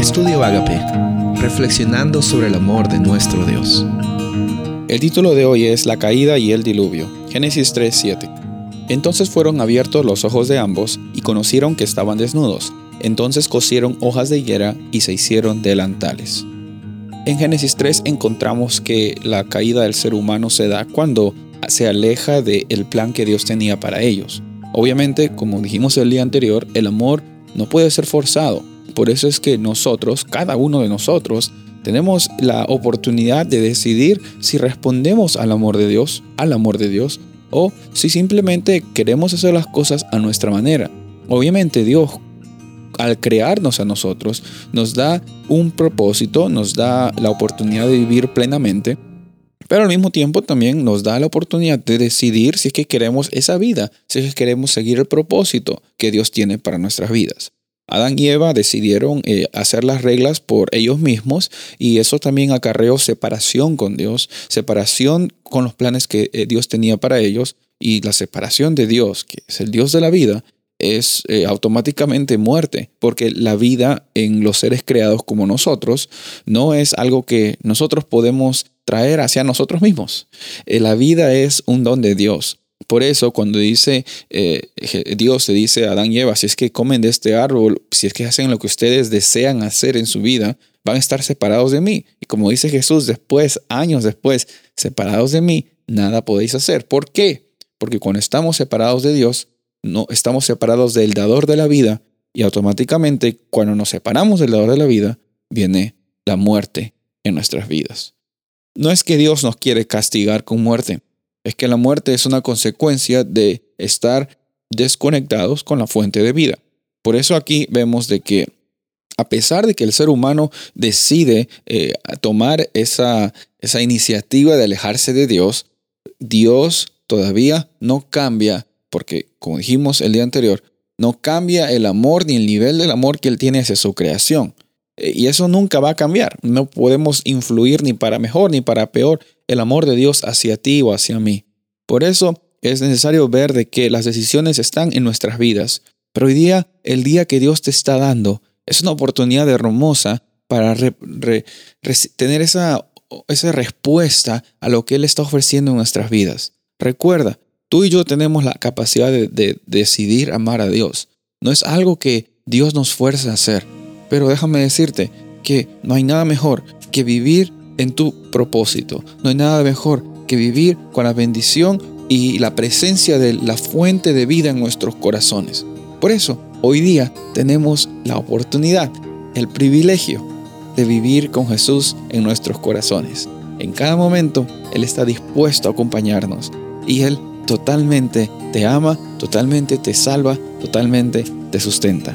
Estudio Agape, reflexionando sobre el amor de nuestro Dios. El título de hoy es La caída y el diluvio. Génesis 3:7. Entonces fueron abiertos los ojos de ambos y conocieron que estaban desnudos. Entonces cosieron hojas de higuera y se hicieron delantales. En Génesis 3 encontramos que la caída del ser humano se da cuando se aleja del plan que Dios tenía para ellos. Obviamente, como dijimos el día anterior, el amor no puede ser forzado. Por eso es que nosotros, cada uno de nosotros, tenemos la oportunidad de decidir si respondemos al amor de Dios, al amor de Dios, o si simplemente queremos hacer las cosas a nuestra manera. Obviamente Dios, al crearnos a nosotros, nos da un propósito, nos da la oportunidad de vivir plenamente, pero al mismo tiempo también nos da la oportunidad de decidir si es que queremos esa vida, si es que queremos seguir el propósito que Dios tiene para nuestras vidas. Adán y Eva decidieron eh, hacer las reglas por ellos mismos y eso también acarreó separación con Dios, separación con los planes que eh, Dios tenía para ellos y la separación de Dios, que es el Dios de la vida, es eh, automáticamente muerte, porque la vida en los seres creados como nosotros no es algo que nosotros podemos traer hacia nosotros mismos. la vida es un don de Dios. Por eso cuando dice eh, Dios se dice a Adán y Eva, si es que comen de este árbol, si es que hacen lo que ustedes desean hacer en su vida, van a estar separados de mí. Y como dice Jesús después, años después, separados de mí, nada podéis hacer. ¿Por qué? Porque cuando estamos separados de Dios, no estamos separados del dador de la vida y automáticamente cuando nos separamos del dador de la vida, viene la muerte en nuestras vidas. No es que Dios nos quiere castigar con muerte, es que la muerte es una consecuencia de estar desconectados con la fuente de vida. Por eso aquí vemos de que a pesar de que el ser humano decide eh, tomar esa, esa iniciativa de alejarse de Dios, Dios todavía no cambia, porque como dijimos el día anterior, no cambia el amor ni el nivel del amor que Él tiene hacia su creación. Eh, y eso nunca va a cambiar. No podemos influir ni para mejor ni para peor el amor de Dios hacia ti o hacia mí. Por eso es necesario ver de que las decisiones están en nuestras vidas. Pero hoy día, el día que Dios te está dando, es una oportunidad hermosa para tener esa, esa respuesta a lo que Él está ofreciendo en nuestras vidas. Recuerda, tú y yo tenemos la capacidad de decidir amar a Dios. No es algo que Dios nos fuerza a hacer. Pero déjame decirte que no hay nada mejor que vivir en tu propósito. No hay nada mejor que vivir con la bendición y la presencia de la fuente de vida en nuestros corazones. Por eso, hoy día tenemos la oportunidad, el privilegio de vivir con Jesús en nuestros corazones. En cada momento, Él está dispuesto a acompañarnos y Él totalmente te ama, totalmente te salva, totalmente te sustenta.